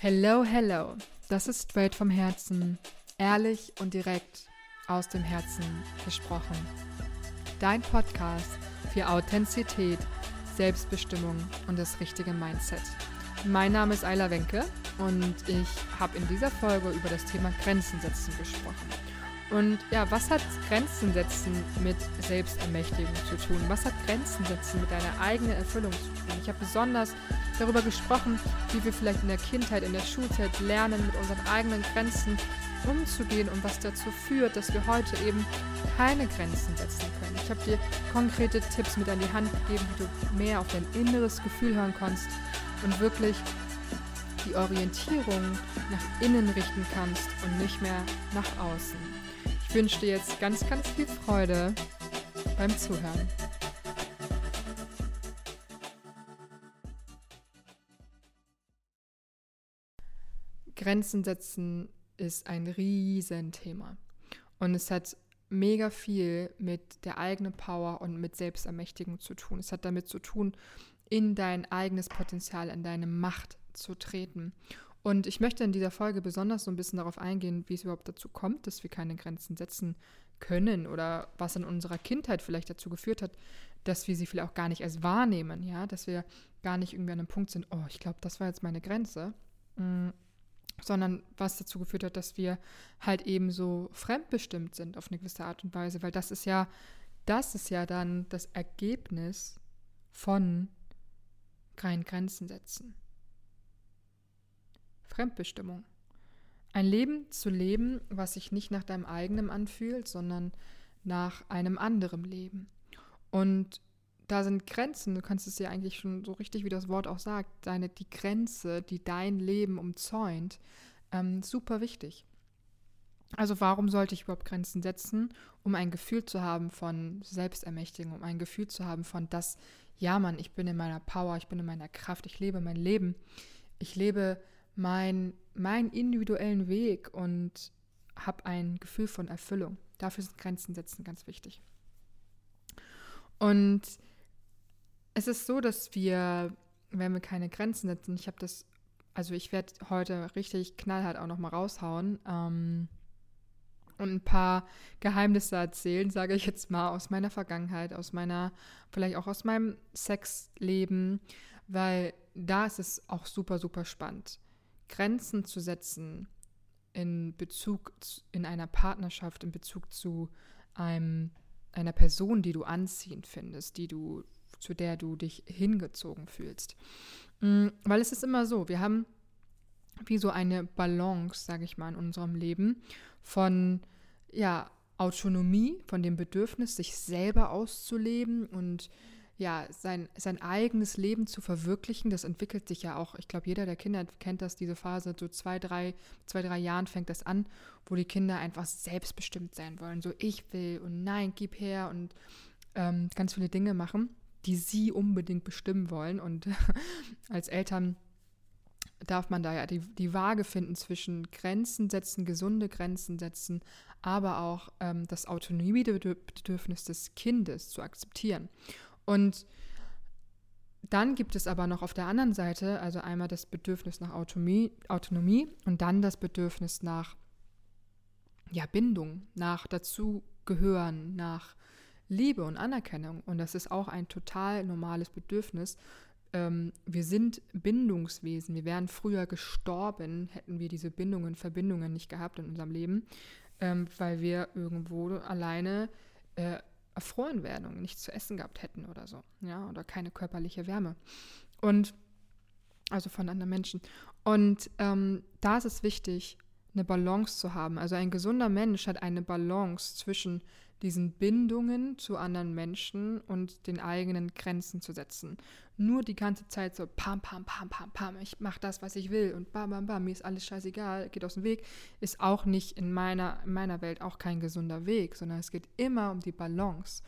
Hello, hello. Das ist straight vom Herzen, ehrlich und direkt aus dem Herzen gesprochen. Dein Podcast für Authentizität, Selbstbestimmung und das richtige Mindset. Mein Name ist Ayla Wenke und ich habe in dieser Folge über das Thema Grenzen setzen gesprochen. Und ja, was hat Grenzen setzen mit Selbstermächtigung zu tun? Was hat Grenzen setzen mit deiner eigenen Erfüllung zu tun? Ich habe besonders darüber gesprochen, wie wir vielleicht in der Kindheit, in der Schulzeit lernen, mit unseren eigenen Grenzen umzugehen und was dazu führt, dass wir heute eben keine Grenzen setzen können. Ich habe dir konkrete Tipps mit an die Hand gegeben, wie du mehr auf dein inneres Gefühl hören kannst und wirklich die Orientierung nach innen richten kannst und nicht mehr nach außen. Ich wünsche dir jetzt ganz, ganz viel Freude beim Zuhören. Grenzen setzen ist ein Riesenthema. Und es hat mega viel mit der eigenen Power und mit Selbstermächtigung zu tun. Es hat damit zu tun, in dein eigenes Potenzial, in deine Macht zu treten. Und ich möchte in dieser Folge besonders so ein bisschen darauf eingehen, wie es überhaupt dazu kommt, dass wir keine Grenzen setzen können oder was in unserer Kindheit vielleicht dazu geführt hat, dass wir sie vielleicht auch gar nicht als wahrnehmen, ja, dass wir gar nicht irgendwie an einem Punkt sind, oh, ich glaube, das war jetzt meine Grenze. Sondern was dazu geführt hat, dass wir halt eben so fremdbestimmt sind auf eine gewisse Art und Weise, weil das ist ja, das ist ja dann das Ergebnis von keinen Grenzen setzen. Fremdbestimmung. Ein Leben zu leben, was sich nicht nach deinem eigenen anfühlt, sondern nach einem anderen Leben. Und da sind Grenzen, du kannst es ja eigentlich schon so richtig, wie das Wort auch sagt, deine, die Grenze, die dein Leben umzäunt, ähm, super wichtig. Also warum sollte ich überhaupt Grenzen setzen, um ein Gefühl zu haben von Selbstermächtigung, um ein Gefühl zu haben von das, ja Mann, ich bin in meiner Power, ich bin in meiner Kraft, ich lebe mein Leben, ich lebe mein, meinen individuellen Weg und habe ein Gefühl von Erfüllung. Dafür sind Grenzen setzen ganz wichtig. Und es ist so, dass wir, wenn wir keine Grenzen setzen, ich habe das, also ich werde heute richtig knallhart auch nochmal raushauen ähm, und ein paar Geheimnisse erzählen, sage ich jetzt mal, aus meiner Vergangenheit, aus meiner, vielleicht auch aus meinem Sexleben, weil da ist es auch super, super spannend. Grenzen zu setzen in Bezug in einer Partnerschaft, in Bezug zu einem, einer Person, die du anziehend findest, die du zu der du dich hingezogen fühlst. Mm, weil es ist immer so, wir haben wie so eine Balance, sage ich mal, in unserem Leben von ja, Autonomie, von dem Bedürfnis, sich selber auszuleben und ja, sein, sein eigenes Leben zu verwirklichen, das entwickelt sich ja auch. Ich glaube, jeder der Kinder kennt das, diese Phase, so zwei, drei, zwei, drei Jahren fängt das an, wo die Kinder einfach selbstbestimmt sein wollen. So, ich will und nein, gib her und ähm, ganz viele Dinge machen die sie unbedingt bestimmen wollen. Und als Eltern darf man da ja die, die Waage finden zwischen Grenzen setzen, gesunde Grenzen setzen, aber auch ähm, das Autonomiebedürfnis des Kindes zu akzeptieren. Und dann gibt es aber noch auf der anderen Seite, also einmal das Bedürfnis nach Autonomie, Autonomie und dann das Bedürfnis nach ja, Bindung, nach dazugehören, nach Liebe und Anerkennung. Und das ist auch ein total normales Bedürfnis. Ähm, wir sind Bindungswesen. Wir wären früher gestorben, hätten wir diese Bindungen, Verbindungen nicht gehabt in unserem Leben, ähm, weil wir irgendwo alleine äh, erfroren werden und nichts zu essen gehabt hätten oder so. Ja, oder keine körperliche Wärme. Und also von anderen Menschen. Und ähm, da ist es wichtig, eine Balance zu haben. Also ein gesunder Mensch hat eine Balance zwischen diesen Bindungen zu anderen Menschen und den eigenen Grenzen zu setzen. Nur die ganze Zeit so pam, pam, pam, pam, pam, ich mache das, was ich will und bam, bam, bam, mir ist alles scheißegal, geht aus dem Weg, ist auch nicht in meiner, in meiner Welt auch kein gesunder Weg, sondern es geht immer um die Balance.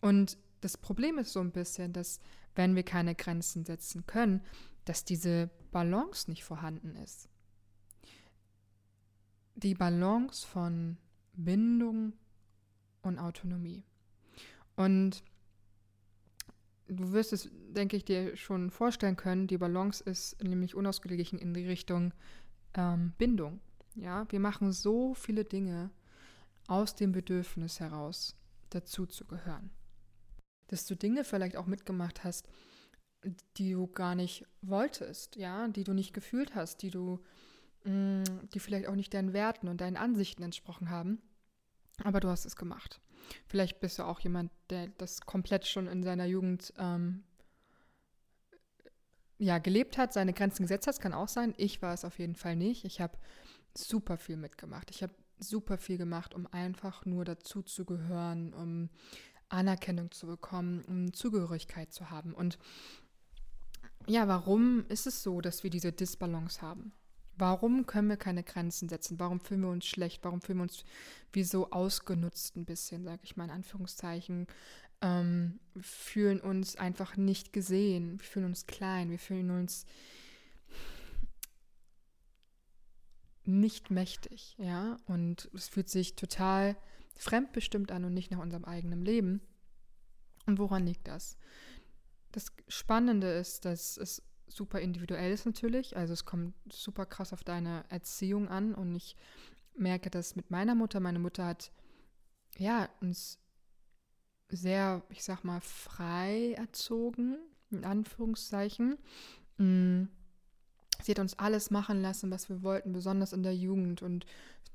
Und das Problem ist so ein bisschen, dass wenn wir keine Grenzen setzen können, dass diese Balance nicht vorhanden ist. Die Balance von Bindung und Autonomie. Und du wirst es, denke ich, dir schon vorstellen können, die Balance ist nämlich unausgeglichen in die Richtung ähm, Bindung. Ja, wir machen so viele Dinge aus dem Bedürfnis heraus, dazu zu gehören. Dass du Dinge vielleicht auch mitgemacht hast, die du gar nicht wolltest, ja, die du nicht gefühlt hast, die du, mh, mm, die vielleicht auch nicht deinen Werten und deinen Ansichten entsprochen haben, aber du hast es gemacht. Vielleicht bist du auch jemand, der das komplett schon in seiner Jugend ähm, ja, gelebt hat, seine Grenzen gesetzt hat. Das kann auch sein. Ich war es auf jeden Fall nicht. Ich habe super viel mitgemacht. Ich habe super viel gemacht, um einfach nur dazu zu gehören, um Anerkennung zu bekommen, um Zugehörigkeit zu haben. Und ja, warum ist es so, dass wir diese Disbalance haben? Warum können wir keine Grenzen setzen? Warum fühlen wir uns schlecht? Warum fühlen wir uns wie so ausgenutzt ein bisschen, sage ich mal in Anführungszeichen? Ähm, fühlen uns einfach nicht gesehen. Wir fühlen uns klein. Wir fühlen uns nicht mächtig, ja. Und es fühlt sich total fremdbestimmt an und nicht nach unserem eigenen Leben. Und woran liegt das? Das Spannende ist, dass es super individuell ist natürlich. Also es kommt super krass auf deine Erziehung an und ich merke das mit meiner Mutter. Meine Mutter hat ja uns sehr, ich sag mal, frei erzogen, in Anführungszeichen. Mm. Sie hat uns alles machen lassen, was wir wollten, besonders in der Jugend. Und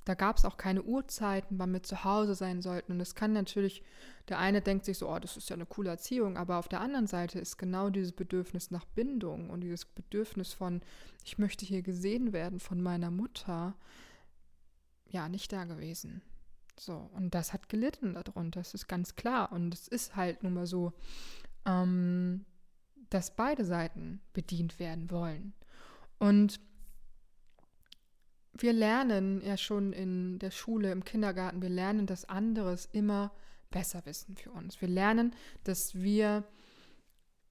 da gab es auch keine Uhrzeiten, wann wir zu Hause sein sollten. Und das kann natürlich, der eine denkt sich so, oh, das ist ja eine coole Erziehung, aber auf der anderen Seite ist genau dieses Bedürfnis nach Bindung und dieses Bedürfnis von, ich möchte hier gesehen werden von meiner Mutter, ja, nicht da gewesen. So, und das hat gelitten darunter, das ist ganz klar. Und es ist halt nun mal so, ähm, dass beide Seiten bedient werden wollen. Und wir lernen ja schon in der Schule, im Kindergarten, wir lernen, dass anderes immer besser wissen für uns. Wir lernen, dass wir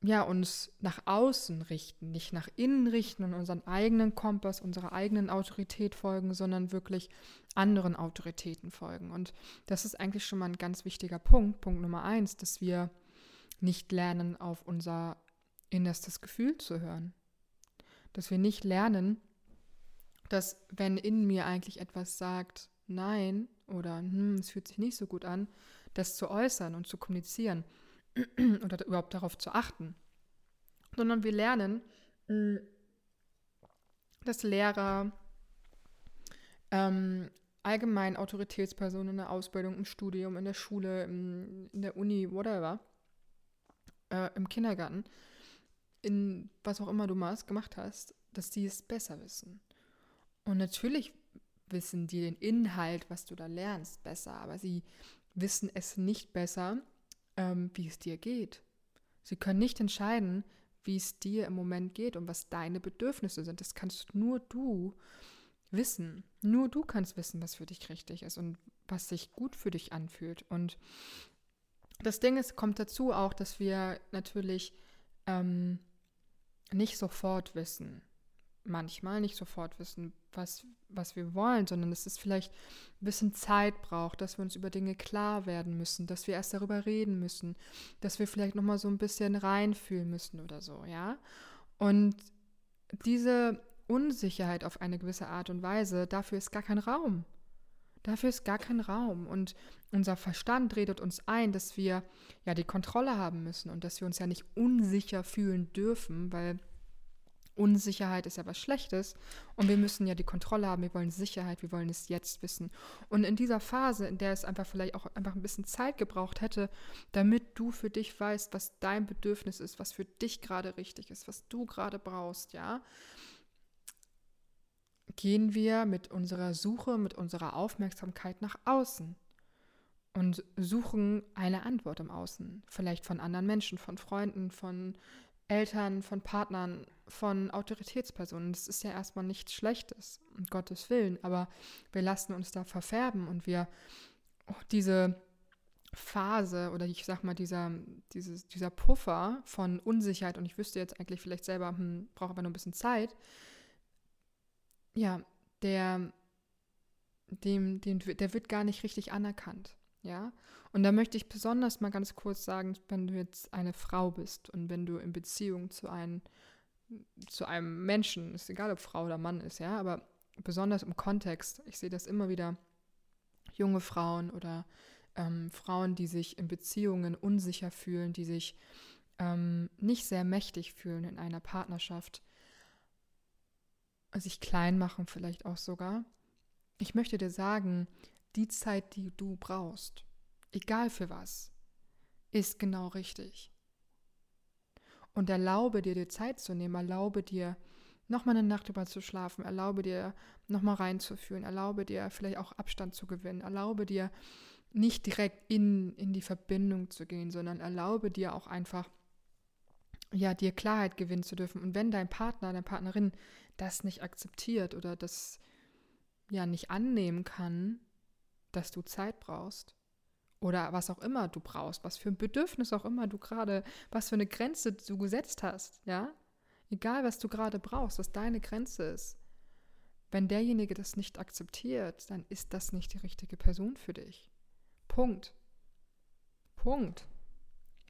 ja, uns nach außen richten, nicht nach innen richten und unseren eigenen Kompass, unserer eigenen Autorität folgen, sondern wirklich anderen Autoritäten folgen. Und das ist eigentlich schon mal ein ganz wichtiger Punkt, Punkt Nummer eins, dass wir nicht lernen, auf unser innerstes Gefühl zu hören. Dass wir nicht lernen, dass wenn in mir eigentlich etwas sagt, nein oder hm, es fühlt sich nicht so gut an, das zu äußern und zu kommunizieren oder überhaupt darauf zu achten, sondern wir lernen, hm, dass Lehrer, ähm, allgemein Autoritätspersonen in der Ausbildung, im Studium, in der Schule, in, in der Uni, whatever, äh, im Kindergarten, in was auch immer du machst, gemacht hast, dass die es besser wissen. Und natürlich wissen die den Inhalt, was du da lernst, besser, aber sie wissen es nicht besser, ähm, wie es dir geht. Sie können nicht entscheiden, wie es dir im Moment geht und was deine Bedürfnisse sind. Das kannst nur du wissen. Nur du kannst wissen, was für dich richtig ist und was sich gut für dich anfühlt. Und das Ding ist, kommt dazu auch, dass wir natürlich ähm, nicht sofort wissen, manchmal nicht sofort wissen, was, was wir wollen, sondern dass es vielleicht ein bisschen Zeit braucht, dass wir uns über Dinge klar werden müssen, dass wir erst darüber reden müssen, dass wir vielleicht nochmal so ein bisschen reinfühlen müssen oder so, ja. Und diese Unsicherheit auf eine gewisse Art und Weise, dafür ist gar kein Raum. Dafür ist gar kein Raum. Und unser Verstand redet uns ein, dass wir ja die Kontrolle haben müssen und dass wir uns ja nicht unsicher fühlen dürfen, weil Unsicherheit ist ja was Schlechtes und wir müssen ja die Kontrolle haben, wir wollen Sicherheit, wir wollen es jetzt wissen. Und in dieser Phase, in der es einfach vielleicht auch einfach ein bisschen Zeit gebraucht hätte, damit du für dich weißt, was dein Bedürfnis ist, was für dich gerade richtig ist, was du gerade brauchst, ja, gehen wir mit unserer Suche, mit unserer Aufmerksamkeit nach außen und suchen eine Antwort im Außen, vielleicht von anderen Menschen, von Freunden, von Eltern, von Partnern, von Autoritätspersonen. Das ist ja erstmal nichts Schlechtes, um Gottes Willen, aber wir lassen uns da verfärben und wir oh, diese Phase oder ich sag mal, dieser, dieses, dieser Puffer von Unsicherheit und ich wüsste jetzt eigentlich vielleicht selber, hm, brauche aber nur ein bisschen Zeit, ja, der, dem, dem, der wird gar nicht richtig anerkannt. Ja, und da möchte ich besonders mal ganz kurz sagen, wenn du jetzt eine Frau bist und wenn du in Beziehung zu einem, zu einem Menschen, ist egal ob Frau oder Mann ist, ja, aber besonders im Kontext, ich sehe das immer wieder, junge Frauen oder ähm, Frauen, die sich in Beziehungen unsicher fühlen, die sich ähm, nicht sehr mächtig fühlen in einer Partnerschaft, sich klein machen vielleicht auch sogar. Ich möchte dir sagen, die Zeit, die du brauchst, egal für was, ist genau richtig. Und erlaube dir die Zeit zu nehmen, erlaube dir nochmal eine Nacht über zu schlafen, erlaube dir nochmal reinzufühlen, erlaube dir vielleicht auch Abstand zu gewinnen, erlaube dir nicht direkt in, in die Verbindung zu gehen, sondern erlaube dir auch einfach, ja, dir Klarheit gewinnen zu dürfen. Und wenn dein Partner, deine Partnerin das nicht akzeptiert oder das ja nicht annehmen kann, dass du Zeit brauchst oder was auch immer du brauchst, was für ein Bedürfnis auch immer du gerade, was für eine Grenze du gesetzt hast, ja? Egal, was du gerade brauchst, was deine Grenze ist. Wenn derjenige das nicht akzeptiert, dann ist das nicht die richtige Person für dich. Punkt. Punkt.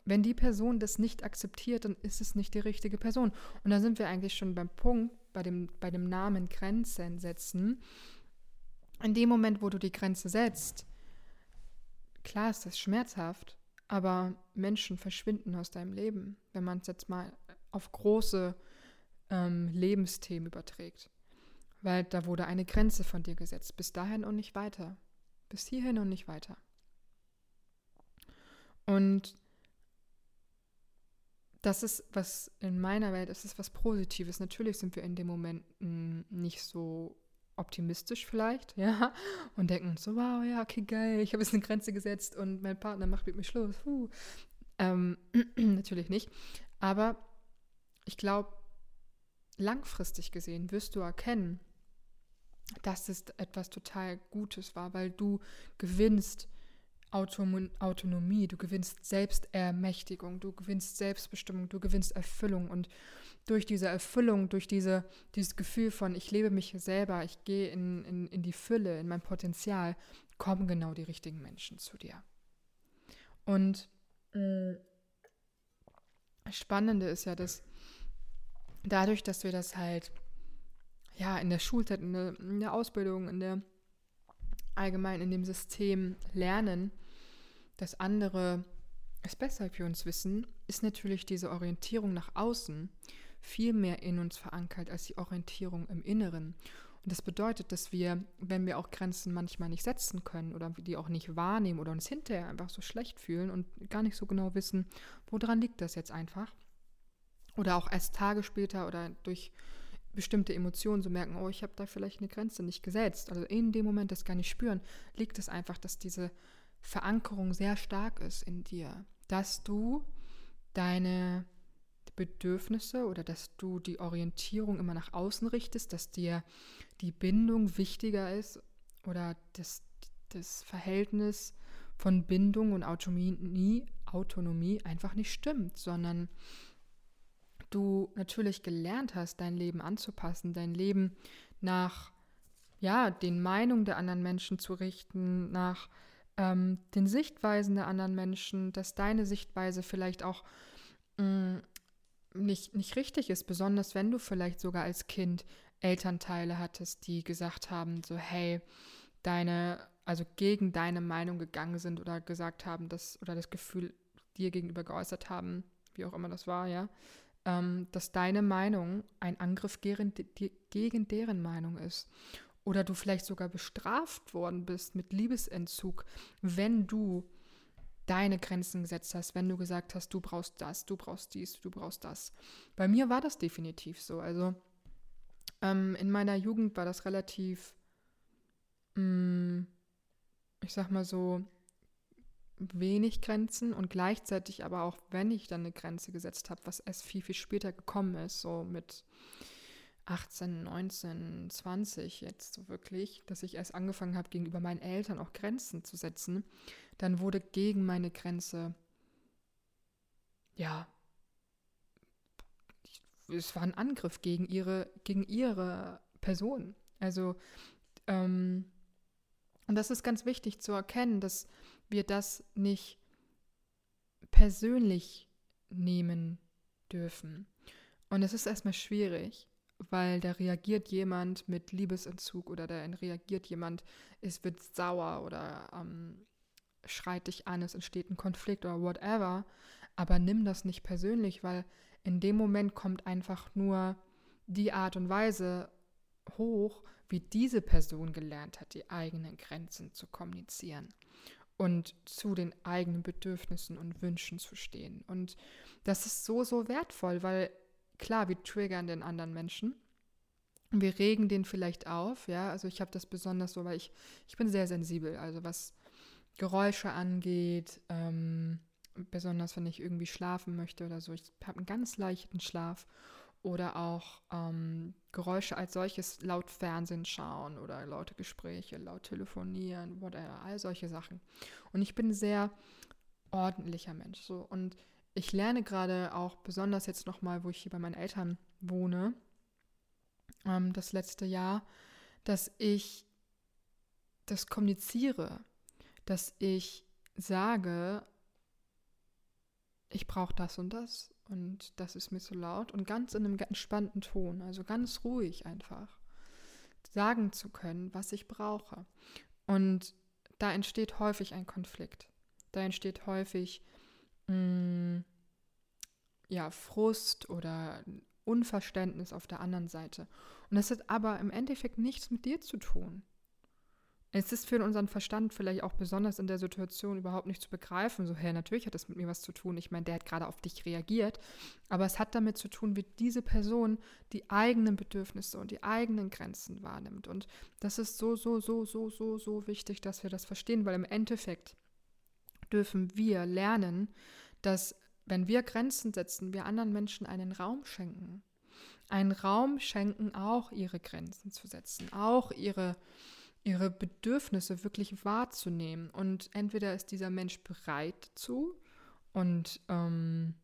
Wenn die Person das nicht akzeptiert, dann ist es nicht die richtige Person. Und da sind wir eigentlich schon beim Punkt, bei dem, bei dem Namen Grenzen setzen in dem Moment, wo du die Grenze setzt, klar ist das schmerzhaft, aber Menschen verschwinden aus deinem Leben, wenn man es jetzt mal auf große ähm, Lebensthemen überträgt. Weil da wurde eine Grenze von dir gesetzt. Bis dahin und nicht weiter. Bis hierhin und nicht weiter. Und das ist was in meiner Welt, ist es was Positives. Natürlich sind wir in dem Moment nicht so optimistisch vielleicht, ja, und denken so, wow, ja, okay, geil, ich habe jetzt eine Grenze gesetzt und mein Partner macht mit mir Schluss. Ähm, natürlich nicht. Aber ich glaube, langfristig gesehen wirst du erkennen, dass es etwas total Gutes war, weil du gewinnst Autonomie, du gewinnst Selbstermächtigung, du gewinnst Selbstbestimmung, du gewinnst Erfüllung und durch diese Erfüllung, durch diese, dieses Gefühl von, ich lebe mich selber, ich gehe in, in, in die Fülle, in mein Potenzial, kommen genau die richtigen Menschen zu dir. Und äh, Spannende ist ja, dass dadurch, dass wir das halt ja in der Schulzeit, in der, in der Ausbildung, in der allgemein in dem System lernen, dass andere es besser für uns wissen, ist natürlich diese Orientierung nach außen viel mehr in uns verankert als die Orientierung im Inneren. Und das bedeutet, dass wir, wenn wir auch Grenzen manchmal nicht setzen können oder die auch nicht wahrnehmen oder uns hinterher einfach so schlecht fühlen und gar nicht so genau wissen, woran liegt das jetzt einfach, oder auch erst Tage später oder durch bestimmte Emotionen so merken, oh, ich habe da vielleicht eine Grenze nicht gesetzt. Also in dem Moment das gar nicht spüren, liegt es einfach, dass diese Verankerung sehr stark ist in dir, dass du deine Bedürfnisse oder dass du die Orientierung immer nach außen richtest, dass dir die Bindung wichtiger ist oder das, das Verhältnis von Bindung und Autonomie, Autonomie einfach nicht stimmt, sondern du natürlich gelernt hast, dein Leben anzupassen, dein Leben nach ja, den Meinungen der anderen Menschen zu richten, nach ähm, den Sichtweisen der anderen Menschen, dass deine Sichtweise vielleicht auch mh, mm, nicht, nicht richtig ist, besonders wenn du vielleicht sogar als Kind Elternteile hattest, die gesagt haben, so hey, deine, also gegen deine Meinung gegangen sind oder gesagt haben, dass, oder das Gefühl dir gegenüber geäußert haben, wie auch immer das war, ja, ähm, dass deine Meinung ein Angriff gegen, gegen deren Meinung ist. Oder du vielleicht sogar bestraft worden bist mit Liebesentzug, wenn du deine Grenzen gesetzt hast, wenn du gesagt hast, du brauchst das, du brauchst dies, du brauchst das. Bei mir war das definitiv so. Also ähm, in meiner Jugend war das relativ, mh, mm, ich sag mal so, wenig Grenzen und gleichzeitig aber auch, wenn ich dann eine Grenze gesetzt habe, was erst viel, viel später gekommen ist, so mit 18, 19, 20 jetzt so wirklich, dass ich erst angefangen habe, gegenüber meinen Eltern auch Grenzen zu setzen, dann wurde gegen meine Grenze, ja, es war ein Angriff gegen ihre, gegen ihre Person. Also, ähm, und das ist ganz wichtig zu erkennen, dass wir das nicht persönlich nehmen dürfen. Und es ist erstmal schwierig, weil da reagiert jemand mit Liebesentzug oder da reagiert jemand, es wird sauer oder ähm, schreit dich an, es entsteht ein Konflikt oder whatever. Aber nimm das nicht persönlich, weil in dem Moment kommt einfach nur die Art und Weise hoch, wie diese Person gelernt hat, die eigenen Grenzen zu kommunizieren und zu den eigenen Bedürfnissen und Wünschen zu stehen. Und das ist so, so wertvoll, weil klar, wir triggern den anderen Menschen. Wir regen den vielleicht auf, ja. Also ich habe das besonders so, weil ich, ich bin sehr sensibel. Also was Geräusche angeht, ähm, besonders wenn ich irgendwie schlafen möchte oder so. Ich habe einen ganz leichten Schlaf oder auch ähm, Geräusche als solches laut Fernsehen schauen oder laute Gespräche, laut telefonieren, whatever, all solche Sachen. Und ich bin ein sehr ordentlicher Mensch. So. Und ich lerne gerade auch besonders jetzt nochmal, wo ich hier bei meinen Eltern wohne, ähm, das letzte Jahr, dass ich das kommuniziere, dass ich sage, ich brauche das und das und das ist mir zu laut und ganz in einem entspannten Ton, also ganz ruhig einfach sagen zu können, was ich brauche. Und da entsteht häufig ein Konflikt. Da entsteht häufig mh, mm, ja, Frust oder Unverständnis auf der anderen Seite. Und das hat aber im Endeffekt nichts mit dir zu tun. Es ist für unseren Verstand vielleicht auch besonders in der Situation überhaupt nicht zu begreifen, so, hey, natürlich hat das mit mir was zu tun. Ich meine, der hat gerade auf dich reagiert. Aber es hat damit zu tun, wie diese Person die eigenen Bedürfnisse und die eigenen Grenzen wahrnimmt. Und das ist so, so, so, so, so, so wichtig, dass wir das verstehen, weil im Endeffekt dürfen wir lernen, dass wenn wir Grenzen setzen, wir anderen Menschen einen Raum schenken. Einen Raum schenken, auch ihre Grenzen zu setzen, auch ihre ihre Bedürfnisse wirklich wahrzunehmen. Und entweder ist dieser Mensch bereit zu und ähm,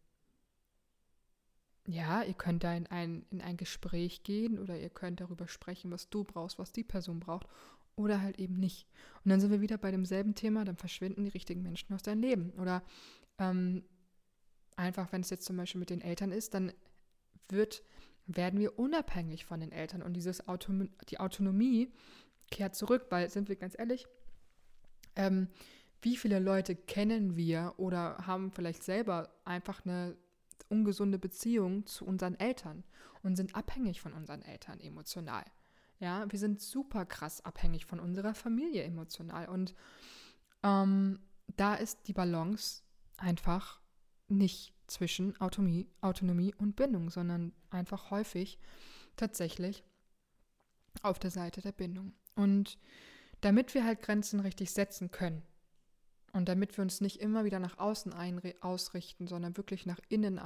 ja, ihr könnt da in ein, in ein Gespräch gehen oder ihr könnt darüber sprechen, was du brauchst, was die Person braucht oder halt eben nicht. Und dann sind wir wieder bei demselben Thema, dann verschwinden die richtigen Menschen aus deinem Leben. Oder ähm, einfach, wenn es jetzt zum Beispiel mit den Eltern ist, dann wird, werden wir unabhängig von den Eltern und dieses Auto, die Autonomie kehrt zurück, weil, sind wir ganz ehrlich, ähm, wie viele Leute kennen wir oder haben vielleicht selber einfach eine ungesunde Beziehung zu unseren Eltern und sind abhängig von unseren Eltern emotional. Ja, wir sind super krass abhängig von unserer Familie emotional und ähm, da ist die Balance einfach nicht zwischen Autonomie, Autonomie und Bindung, sondern einfach häufig tatsächlich auf der Seite der Bindung. Und damit wir halt Grenzen richtig setzen können und damit wir uns nicht immer wieder nach außen ausrichten, sondern wirklich nach innen,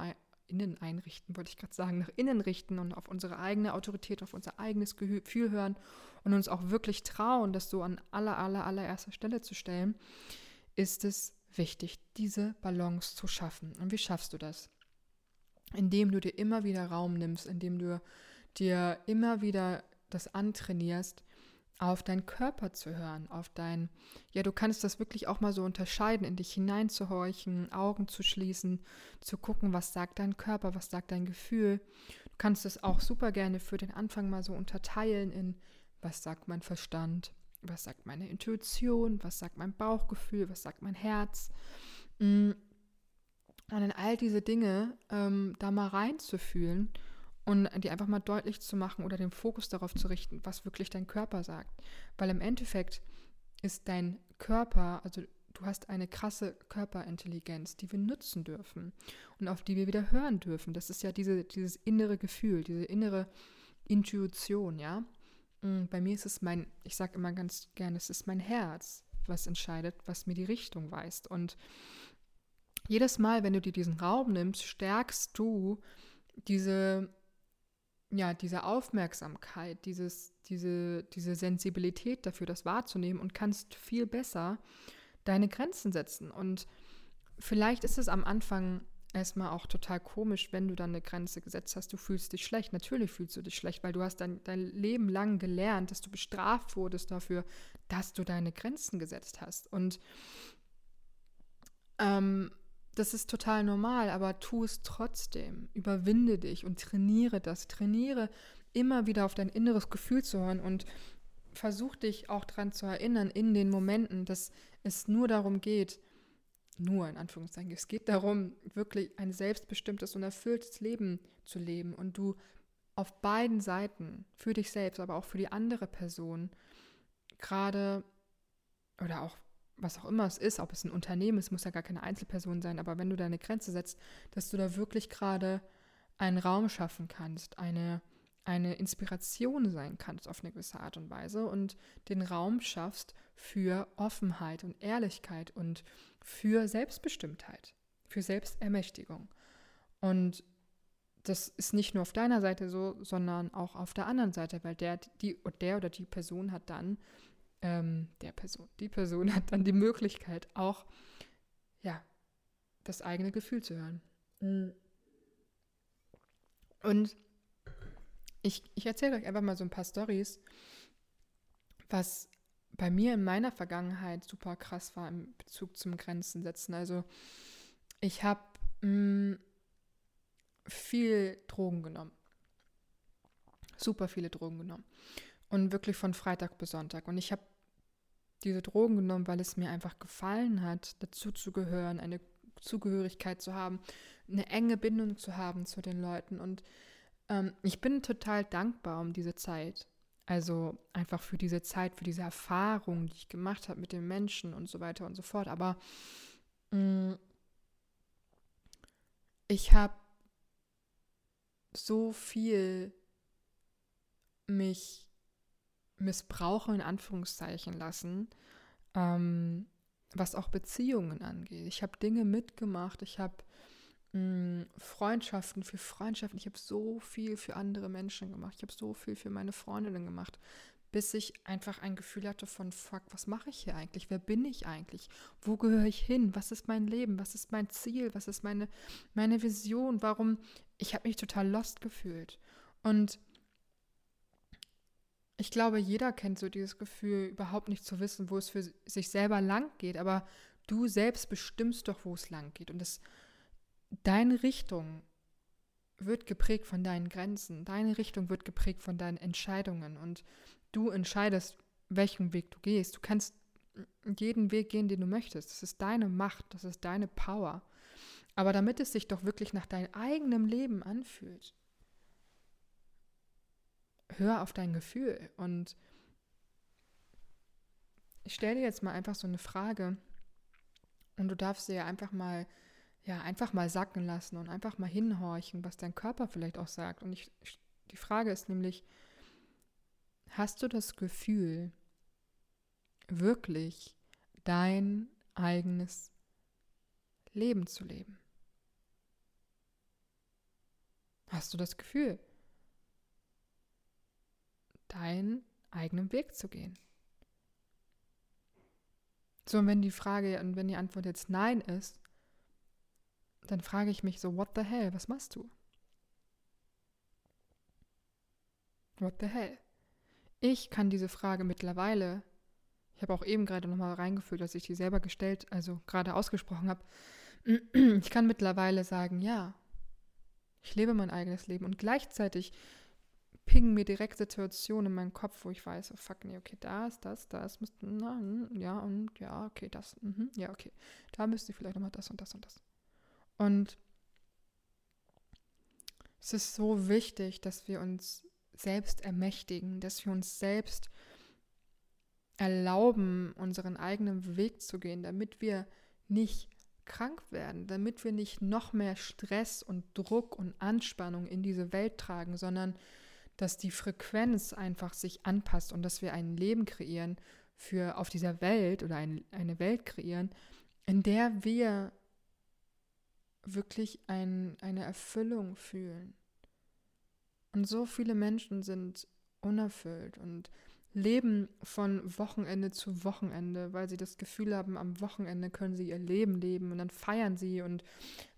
innen einrichten, wollte ich gerade sagen, nach innen richten und auf unsere eigene Autorität, auf unser eigenes Gefühl hören und uns auch wirklich trauen, das so an aller, aller, allererster Stelle zu stellen, ist es wichtig, diese Balance zu schaffen. Und wie schaffst du das? Indem du dir immer wieder Raum nimmst, indem du dir immer wieder das antrainierst, auf deinen Körper zu hören, auf dein, ja, du kannst das wirklich auch mal so unterscheiden, in dich hineinzuhorchen, Augen zu schließen, zu gucken, was sagt dein Körper, was sagt dein Gefühl. Du kannst es auch super gerne für den Anfang mal so unterteilen in, was sagt mein Verstand, was sagt meine Intuition, was sagt mein Bauchgefühl, was sagt mein Herz. Mm. Und in all diese Dinge ähm, da mal reinzufühlen und dir einfach mal deutlich zu machen oder den Fokus darauf zu richten, was wirklich dein Körper sagt. Weil im Endeffekt ist dein Körper, also du hast eine krasse Körperintelligenz, die wir nutzen dürfen und auf die wir wieder hören dürfen. Das ist ja diese, dieses innere Gefühl, diese innere Intuition, ja. Mm, bei mir ist es mein, ich sage immer ganz gerne, es ist mein Herz, was entscheidet, was mir die Richtung weist. Und jedes Mal, wenn du dir diesen Raum nimmst, stärkst du diese ja, diese Aufmerksamkeit, dieses, diese, diese Sensibilität dafür, das wahrzunehmen und kannst viel besser deine Grenzen setzen. Und vielleicht ist es am Anfang erstmal auch total komisch, wenn du dann eine Grenze gesetzt hast, du fühlst dich schlecht. Natürlich fühlst du dich schlecht, weil du hast dein, dein Leben lang gelernt, dass du bestraft wurdest dafür, dass du deine Grenzen gesetzt hast. Und ähm, das ist total normal, aber tu es trotzdem. Überwinde dich und trainiere das. Trainiere immer wieder auf dein inneres Gefühl zu hören und versuch dich auch daran zu erinnern in den Momenten, dass es nur darum geht, nur in Anführungszeichen, es geht darum, wirklich ein selbstbestimmtes und erfülltes Leben zu leben und du auf beiden Seiten, für dich selbst, aber auch für die andere Person, gerade oder auch was auch immer es ist, ob es ein Unternehmen ist, muss ja gar keine Einzelperson sein, aber wenn du deine Grenze setzt, dass du da wirklich gerade einen Raum schaffen kannst, eine, eine Inspiration sein kannst auf eine gewisse Art und Weise und den Raum schaffst für Offenheit und Ehrlichkeit und für Selbstbestimmtheit, für Selbstermächtigung. Und das ist nicht nur auf deiner Seite so, sondern auch auf der anderen Seite, weil der, die, der oder die Person hat dann ähm, der Person. Die Person hat dann die Möglichkeit, auch ja, das eigene Gefühl zu hören. Mhm. Und ich, ich erzähle euch einfach mal so ein paar Stories, was bei mir in meiner Vergangenheit super krass war im Bezug zum Grenzen setzen. Also ich habe mm, viel Drogen genommen. Super viele Drogen genommen. Und wirklich von Freitag bis Sonntag. Und ich habe diese Drogen genommen, weil es mir einfach gefallen hat, dazu zu gehören, eine Zugehörigkeit zu haben, eine enge Bindung zu haben zu den Leuten. Und ähm, ich bin total dankbar um diese Zeit. Also einfach für diese Zeit, für diese Erfahrung, die ich gemacht habe mit den Menschen und so weiter und so fort. Aber mh, mm, ich habe so viel mich missbrauchen in Anführungszeichen lassen, ähm, was auch Beziehungen angeht. Ich habe Dinge mitgemacht, ich habe mm, Freundschaften für Freundschaften, ich habe so viel für andere Menschen gemacht, ich habe so viel für meine Freundinnen gemacht, bis ich einfach ein Gefühl hatte von, fuck, was mache ich hier eigentlich? Wer bin ich eigentlich? Wo gehöre ich hin? Was ist mein Leben? Was ist mein Ziel? Was ist meine, meine Vision? Warum? Ich habe mich total lost gefühlt. Und ich glaube, jeder kennt so dieses Gefühl, überhaupt nicht zu wissen, wo es für sich selber lang geht, aber du selbst bestimmst doch, wo es lang geht. Und das, deine Richtung wird geprägt von deinen Grenzen, deine Richtung wird geprägt von deinen Entscheidungen und du entscheidest, welchen Weg du gehst. Du kannst jeden Weg gehen, den du möchtest. Das ist deine Macht, das ist deine Power. Aber damit es sich doch wirklich nach deinem eigenen Leben anfühlt, hör auf dein Gefühl und ich stelle dir jetzt mal einfach so eine Frage und du darfst sie ja einfach mal, ja, einfach mal sacken lassen und einfach mal hinhorchen, was dein Körper vielleicht auch sagt. Und ich, die Frage ist nämlich, hast du das Gefühl, wirklich dein eigenes Leben zu leben? Hast du das Gefühl? Deinen eigenen Weg zu gehen. So, und wenn die Frage und wenn die Antwort jetzt Nein ist, dann frage ich mich so, what the hell, was machst du? What the hell? Ich kann diese Frage mittlerweile, ich habe auch eben gerade nochmal reingefühlt, dass ich die selber gestellt, also gerade ausgesprochen habe, ich kann mittlerweile sagen, ja, ich lebe mein eigenes Leben und gleichzeitig pingen mir direkt Situationen in meinen Kopf, wo ich weiß, oh fuck, nee, okay, das, das, das müsste, na, hm, ja, und ja, okay, das, mh, ja, okay. Da müsste ich vielleicht nochmal das und das und das. Und es ist so wichtig, dass wir uns selbst ermächtigen, dass wir uns selbst erlauben, unseren eigenen Weg zu gehen, damit wir nicht krank werden, damit wir nicht noch mehr Stress und Druck und Anspannung in diese Welt tragen, sondern dass die Frequenz einfach sich anpasst und dass wir ein Leben kreieren für auf dieser Welt oder ein, eine Welt kreieren, in der wir wirklich ein, eine Erfüllung fühlen. Und so viele Menschen sind unerfüllt und leben von Wochenende zu Wochenende, weil sie das Gefühl haben, am Wochenende können sie ihr Leben leben und dann feiern sie und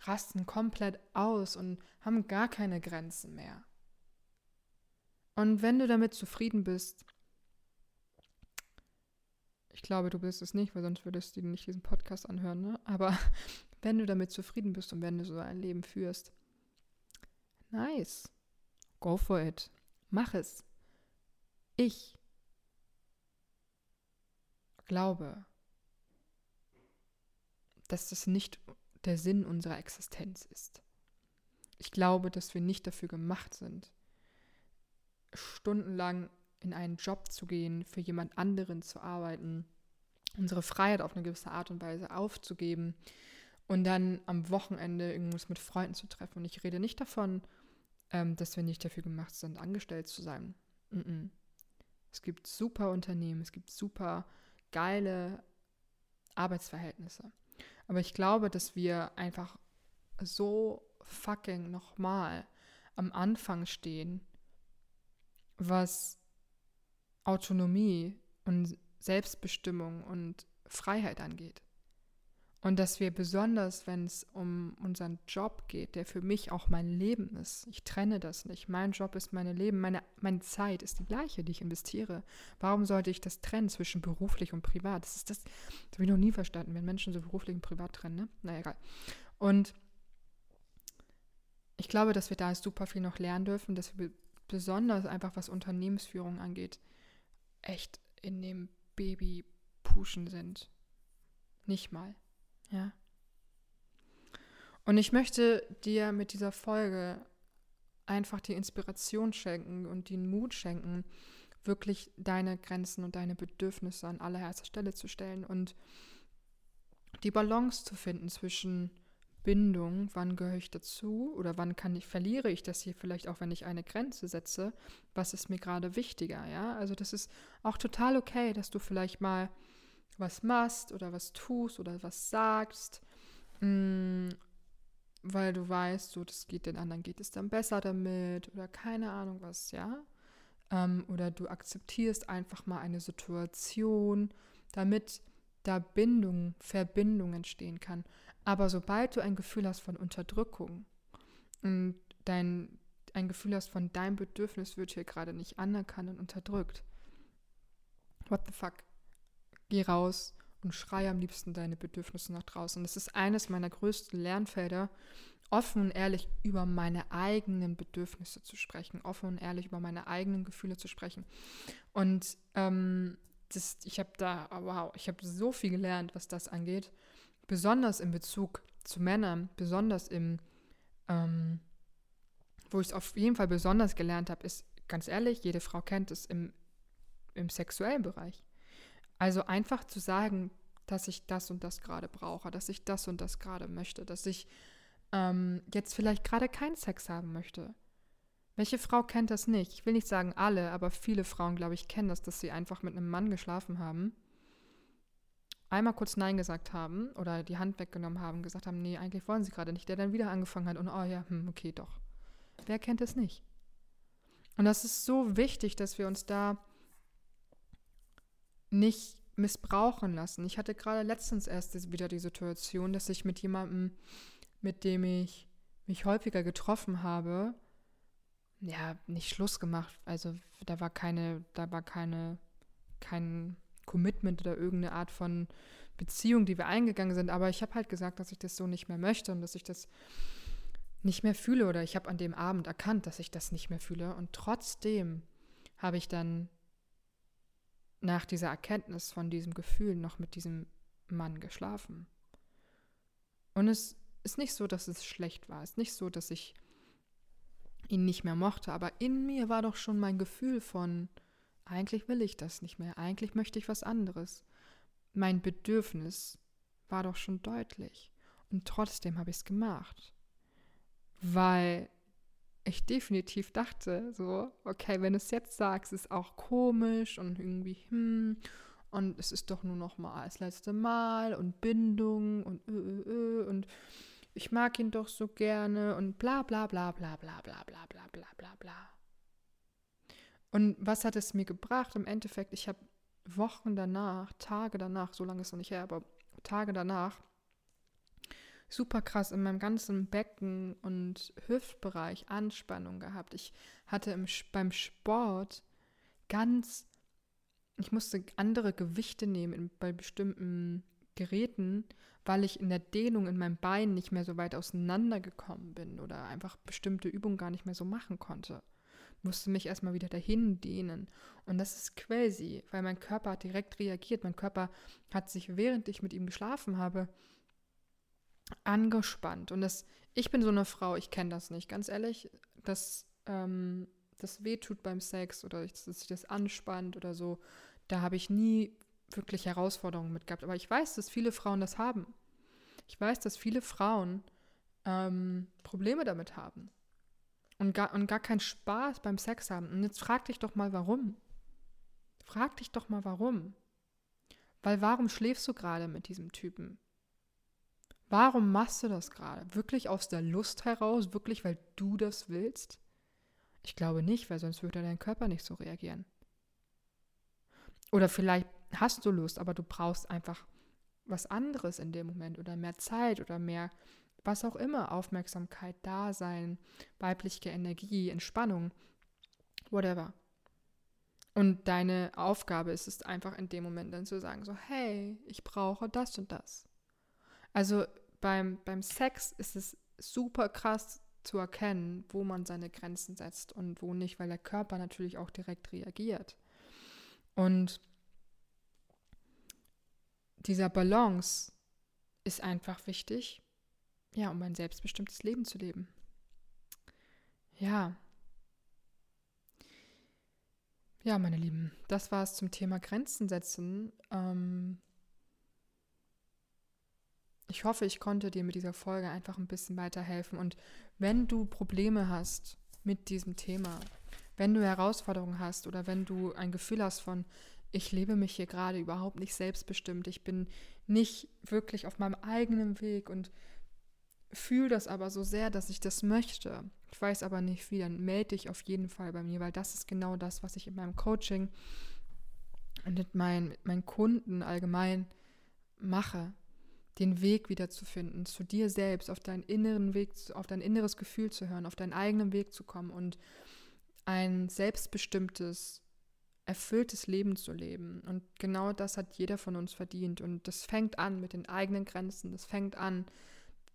rasten komplett aus und haben gar keine Grenzen mehr. Und wenn du damit zufrieden bist, ich glaube, du bist es nicht, weil sonst würdest du nicht diesen Podcast anhören, ne? Aber wenn du damit zufrieden bist und wenn du so ein Leben führst, nice. Go for it. Mach es. Ich glaube, dass das nicht der Sinn unserer Existenz ist. Ich glaube, dass wir nicht dafür gemacht sind, stundenlang in einen Job zu gehen, für jemand anderen zu arbeiten, unsere Freiheit auf eine gewisse Art und Weise aufzugeben und dann am Wochenende irgendwas mit Freunden zu treffen. Und ich rede nicht davon, ähm, dass wir nicht dafür gemacht sind, angestellt zu sein. Mm -mm. Es gibt super Unternehmen, es gibt super geile Arbeitsverhältnisse. Aber ich glaube, dass wir einfach so fucking nochmal am Anfang stehen, was Autonomie und Selbstbestimmung und Freiheit angeht. Und dass wir besonders, wenn es um unseren Job geht, der für mich auch mein Leben ist, ich trenne das nicht. Mein Job ist mein Leben, meine, meine Zeit ist die gleiche, die ich investiere. Warum sollte ich das trennen zwischen beruflich und privat? Das ist das, das habe ich noch nie verstanden, wenn Menschen so beruflich und privat trennen. Ne? Na egal. Und ich glaube, dass wir da super viel noch lernen dürfen, dass wir besonders einfach, was Unternehmensführung angeht, echt in dem Baby-Puschen sind. Nicht mal. Ja. Und ich möchte dir mit dieser Folge einfach die Inspiration schenken und den Mut schenken, wirklich deine Grenzen und deine Bedürfnisse an allererster Stelle zu stellen und die Balance zu finden zwischen Bindung, wann gehöre ich dazu oder wann kann ich, verliere ich das hier vielleicht auch, wenn ich eine Grenze setze, was ist mir gerade wichtiger, ja? Also das ist auch total okay, dass du vielleicht mal was machst oder was tust oder was sagst, mh, mm, weil du weißt, so das geht den anderen geht es dann besser damit oder keine Ahnung was, ja? Ähm, oder du akzeptierst einfach mal eine Situation, damit da Bindung, Verbindung entstehen kann. Aber sobald du ein Gefühl hast von Unterdrückung und dein, ein Gefühl hast von dein Bedürfnis wird hier gerade nicht anerkannt und unterdrückt, what the fuck? Geh raus und schrei am liebsten deine Bedürfnisse nach draußen. Das ist eines meiner größten Lernfelder, offen und ehrlich über meine eigenen Bedürfnisse zu sprechen, offen und ehrlich über meine eigenen Gefühle zu sprechen. Und ähm, das, ich habe da, wow, ich habe so viel gelernt, was das angeht besonders in Bezug zu Männern, besonders im, ähm, wo ich es auf jeden Fall besonders gelernt habe, ist, ganz ehrlich, jede Frau kennt es im, im sexuellen Bereich. Also einfach zu sagen, dass ich das und das gerade brauche, dass ich das und das gerade möchte, dass ich ähm, jetzt vielleicht gerade keinen Sex haben möchte. Welche Frau kennt das nicht? Ich will nicht sagen alle, aber viele Frauen, glaube ich, kennen das, dass sie einfach mit einem Mann geschlafen haben einmal kurz Nein gesagt haben oder die Hand weggenommen haben, gesagt haben, nee, eigentlich wollen sie gerade nicht, der dann wieder angefangen hat und oh ja, hm, okay, doch. Wer kennt es nicht? Und das ist so wichtig, dass wir uns da nicht missbrauchen lassen. Ich hatte gerade letztens erst wieder die Situation, dass ich mit jemandem, mit dem ich mich häufiger getroffen habe, ja, nicht Schluss gemacht. Also da war keine, da war keine, kein Commitment oder irgendeine Art von Beziehung, die wir eingegangen sind. Aber ich habe halt gesagt, dass ich das so nicht mehr möchte und dass ich das nicht mehr fühle oder ich habe an dem Abend erkannt, dass ich das nicht mehr fühle. Und trotzdem habe ich dann nach dieser Erkenntnis von diesem Gefühl noch mit diesem Mann geschlafen. Und es ist nicht so, dass es schlecht war. Es ist nicht so, dass ich ihn nicht mehr mochte, aber in mir war doch schon mein Gefühl von, eigentlich will ich das nicht mehr, eigentlich möchte ich was anderes. Mein Bedürfnis war doch schon deutlich. Und trotzdem habe ich es gemacht. Weil ich definitiv dachte, so, okay, wenn du es jetzt sagst, ist auch komisch und irgendwie, hm, und es ist doch nur noch mal das letzte Mal und Bindung und ö, ö, ö, und ich mag ihn doch so gerne und bla bla bla bla bla bla bla bla bla bla bla. Und was hat es mir gebracht? Im Endeffekt, ich habe Wochen danach, Tage danach, so lange ist es noch nicht her, aber Tage danach, super krass in meinem ganzen Becken und Hüftbereich Anspannung gehabt. Ich hatte im, beim Sport ganz ich musste andere Gewichte nehmen bei bestimmten Geräten, weil ich in der Dehnung in meinem Bein nicht mehr so weit auseinandergekommen bin oder einfach bestimmte Übungen gar nicht mehr so machen konnte. Musste mich erstmal wieder dahin dehnen. Und das ist crazy, weil mein Körper hat direkt reagiert. Mein Körper hat sich, während ich mit ihm geschlafen habe, angespannt. Und das, ich bin so eine Frau, ich kenne das nicht. Ganz ehrlich, dass ähm, das wehtut beim Sex oder dass sich das anspannt oder so, da habe ich nie wirklich Herausforderungen mit gehabt. Aber ich weiß, dass viele Frauen das haben. Ich weiß, dass viele Frauen ähm, Probleme damit haben und gar, und gar keinen Spaß beim Sex haben. Und jetzt frag dich doch mal, warum. Frag dich doch mal, warum. Weil warum schläfst du gerade mit diesem Typen? Warum machst du das gerade? Wirklich aus der Lust heraus? Wirklich, weil du das willst? Ich glaube nicht, weil sonst würde dein Körper nicht so reagieren. Oder vielleicht hast du Lust, aber du brauchst einfach was anderes in dem Moment oder mehr Zeit oder mehr, was auch immer, Aufmerksamkeit, Dasein, weibliche Energie, Entspannung, whatever. Und deine Aufgabe ist es einfach in dem Moment dann zu sagen, so, hey, ich brauche das und das. Also beim, beim Sex ist es super krass zu erkennen, wo man seine Grenzen setzt und wo nicht, weil der Körper natürlich auch direkt reagiert. Und dieser Balance ist einfach wichtig, ja, um ein selbstbestimmtes Leben zu leben. Ja. Ja, meine Lieben, das war es zum Thema Grenzen setzen. Ähm ich hoffe, ich konnte dir mit dieser Folge einfach ein bisschen weiterhelfen. Und wenn du Probleme hast mit diesem Thema, wenn du Herausforderungen hast oder wenn du ein Gefühl hast von, ich lebe mich hier gerade überhaupt nicht selbstbestimmt, ich bin nicht wirklich auf meinem eigenen Weg und fühle das aber so sehr, dass ich das möchte. Ich weiß aber nicht wie, dann melde dich auf jeden Fall bei mir, weil das ist genau das, was ich in meinem Coaching und mit meinen, mit meinen Kunden allgemein mache. Den Weg wiederzufinden, zu dir selbst, auf deinen inneren Weg, auf dein inneres Gefühl zu hören, auf deinen eigenen Weg zu kommen und ein selbstbestimmtes, erfülltes Leben zu leben. Und genau das hat jeder von uns verdient. Und das fängt an mit den eigenen Grenzen. Das fängt an,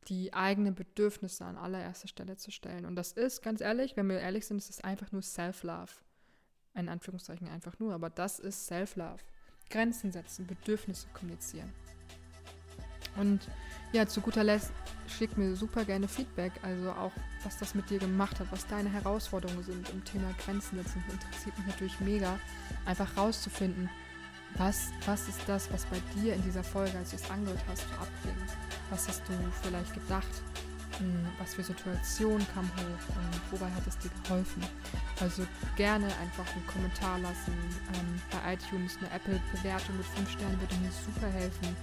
die eigenen Bedürfnisse an allererster Stelle zu stellen. Und das ist, ganz ehrlich, wenn wir ehrlich sind, ist es einfach nur Self-Love. In Anführungszeichen einfach nur, aber das ist Self-Love. Grenzen setzen, Bedürfnisse kommunizieren. Und ja, zu guter Letzt schick mir super gerne Feedback, also auch, was das mit dir gemacht hat, was deine Herausforderungen sind im Thema Grenzen setzen. Das interessiert mich natürlich mega, einfach rauszufinden, was, was ist das, was bei dir in dieser Folge, als du es angehört hast, so abging. Was hast du vielleicht gedacht? Hm, was für Situationen kam hoch und wobei hat es dir geholfen? Also gerne einfach einen Kommentar lassen. Ähm, bei iTunes eine Apple-Bewertung mit 5 Sternen würde mir super helfen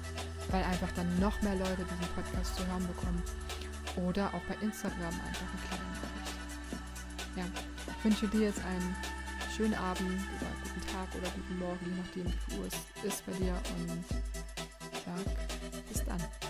weil einfach dann noch mehr Leute diesen Podcast zu hören bekommen. Oder auch bei Instagram einfach einen kleinen Bericht. Ja, ich wünsche dir jetzt einen schönen Abend oder guten Tag oder guten Morgen, je nachdem wie viel Uhr es ist bei dir und sag bis dann.